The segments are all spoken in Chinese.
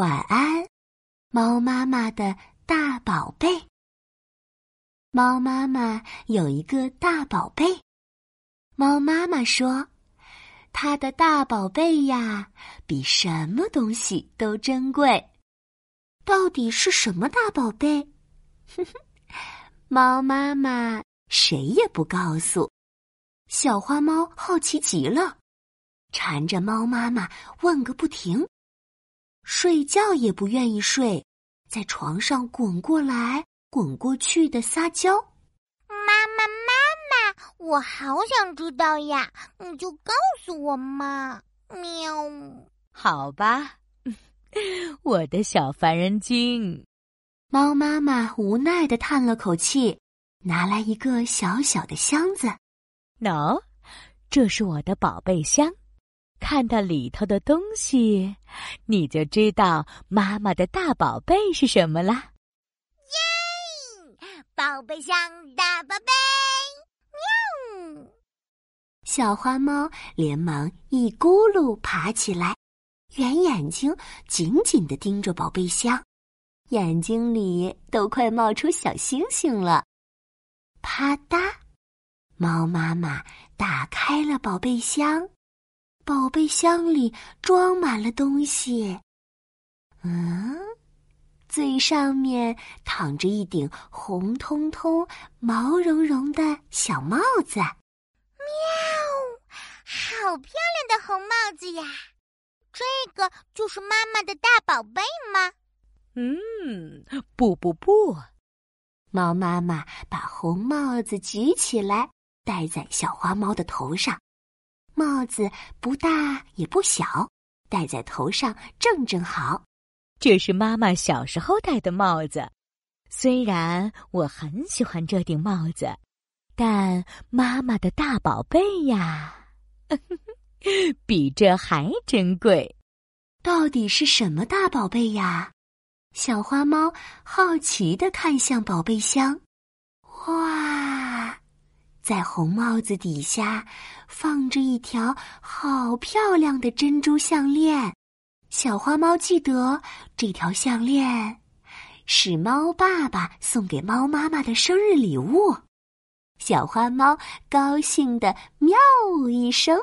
晚安，猫妈妈的大宝贝。猫妈妈有一个大宝贝，猫妈妈说：“它的大宝贝呀，比什么东西都珍贵。”到底是什么大宝贝？哼哼，猫妈妈谁也不告诉。小花猫好奇极了，缠着猫妈妈问个不停。睡觉也不愿意睡，在床上滚过来滚过去的撒娇。妈妈，妈妈，我好想知道呀！你就告诉我嘛，喵。好吧，我的小烦人精。猫妈妈无奈的叹了口气，拿来一个小小的箱子。喏，这是我的宝贝箱。看到里头的东西，你就知道妈妈的大宝贝是什么了。耶！宝贝箱大宝贝，喵！小花猫连忙一咕噜爬起来，圆眼睛紧紧的盯着宝贝箱，眼睛里都快冒出小星星了。啪嗒，猫妈妈打开了宝贝箱。宝贝箱里装满了东西。嗯，最上面躺着一顶红彤彤、毛茸茸的小帽子。喵，好漂亮的红帽子呀！这个就是妈妈的大宝贝吗？嗯，不不不。猫妈妈把红帽子举起来，戴在小花猫的头上。帽子不大也不小，戴在头上正正好。这是妈妈小时候戴的帽子，虽然我很喜欢这顶帽子，但妈妈的大宝贝呀，比这还珍贵。到底是什么大宝贝呀？小花猫好奇的看向宝贝箱，哇！在红帽子底下，放着一条好漂亮的珍珠项链。小花猫记得这条项链是猫爸爸送给猫妈妈的生日礼物。小花猫高兴的喵一声，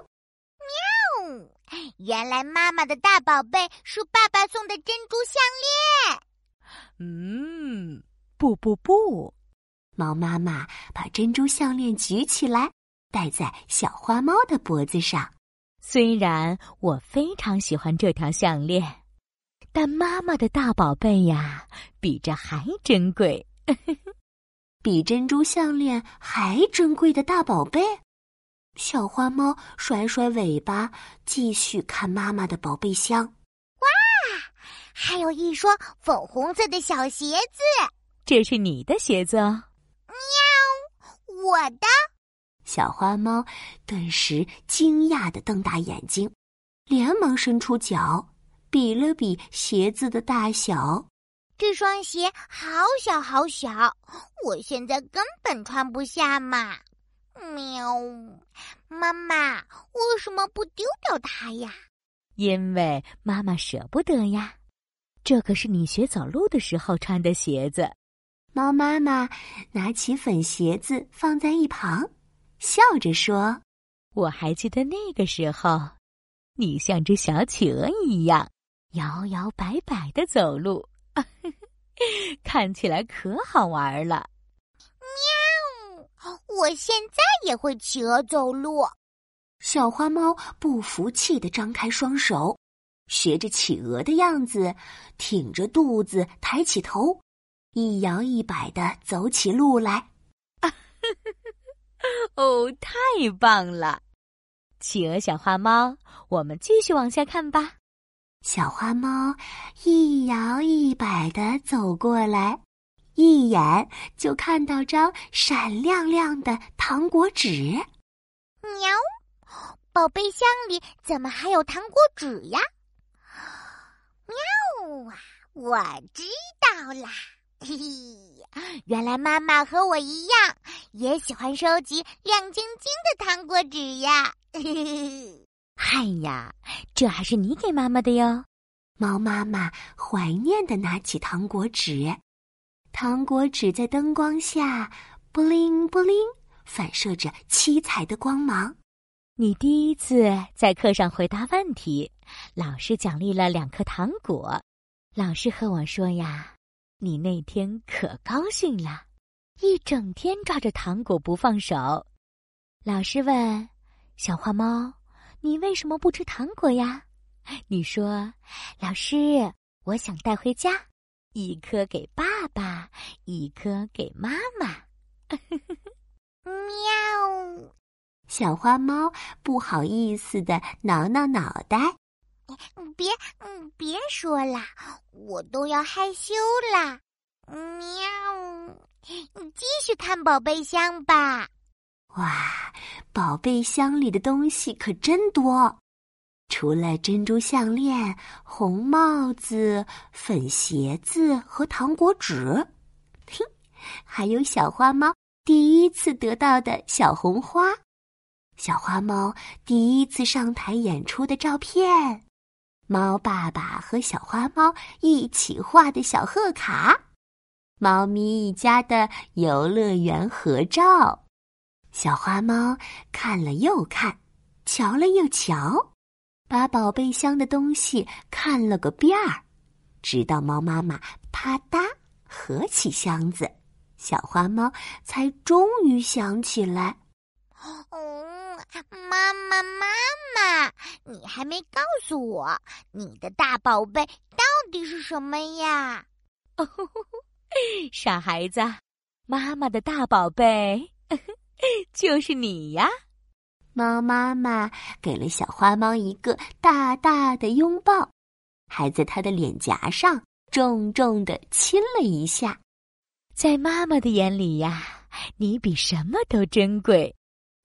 喵！原来妈妈的大宝贝是爸爸送的珍珠项链。嗯，不不不。猫妈妈把珍珠项链举起来，戴在小花猫的脖子上。虽然我非常喜欢这条项链，但妈妈的大宝贝呀，比这还珍贵。比珍珠项链还珍贵的大宝贝。小花猫甩甩尾巴，继续看妈妈的宝贝箱。哇，还有一双粉红色的小鞋子，这是你的鞋子哦。我的小花猫顿时惊讶的瞪大眼睛，连忙伸出脚比了比鞋子的大小。这双鞋好小好小，我现在根本穿不下嘛！喵，妈妈为什么不丢掉它呀？因为妈妈舍不得呀。这可是你学走路的时候穿的鞋子。猫妈妈拿起粉鞋子放在一旁，笑着说：“我还记得那个时候，你像只小企鹅一样摇摇摆摆的走路，看起来可好玩了。”喵！我现在也会企鹅走路。小花猫不服气的张开双手，学着企鹅的样子，挺着肚子，抬起头。一摇一摆的走起路来，哦，太棒了！企鹅小花猫，我们继续往下看吧。小花猫一摇一摆的走过来，一眼就看到张闪亮亮的糖果纸。喵，宝贝箱里怎么还有糖果纸呀？喵啊，我知道啦。嘿嘿，原来妈妈和我一样，也喜欢收集亮晶晶的糖果纸呀！嘿嘿，嗨呀，这还是你给妈妈的哟。猫妈妈怀念的拿起糖果纸，糖果纸在灯光下布灵布灵反射着七彩的光芒。你第一次在课上回答问题，老师奖励了两颗糖果。老师和我说呀，你那天可高兴了，一整天抓着糖果不放手。老师问小花猫：“你为什么不吃糖果呀？”你说：“老师，我想带回家，一颗给爸爸，一颗给妈妈。”喵。小花猫不好意思的挠挠脑袋，别，嗯，别说了，我都要害羞啦。喵，你继续看宝贝箱吧。哇，宝贝箱里的东西可真多，除了珍珠项链、红帽子、粉鞋子和糖果纸，嘿，还有小花猫第一次得到的小红花。小花猫第一次上台演出的照片，猫爸爸和小花猫一起画的小贺卡，猫咪一家的游乐园合照。小花猫看了又看，瞧了又瞧，把宝贝箱的东西看了个遍儿，直到猫妈妈啪嗒合起箱子，小花猫才终于想起来。妈妈，妈妈，你还没告诉我你的大宝贝到底是什么呀？哦，傻孩子，妈妈的大宝贝 就是你呀！猫妈妈给了小花猫一个大大的拥抱，还在它的脸颊上重重的亲了一下。在妈妈的眼里呀，你比什么都珍贵。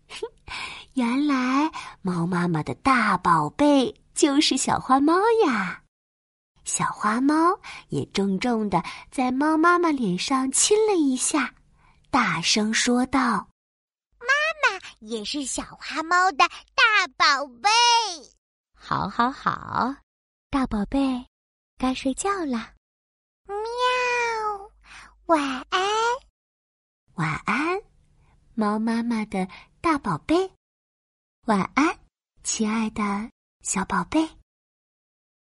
哼。原来猫妈妈的大宝贝就是小花猫呀！小花猫也重重的在猫妈妈脸上亲了一下，大声说道：“妈妈也是小花猫的大宝贝。”好，好，好，大宝贝，该睡觉了。喵，晚安，晚安，猫妈妈的大宝贝。晚安，亲爱的小宝贝。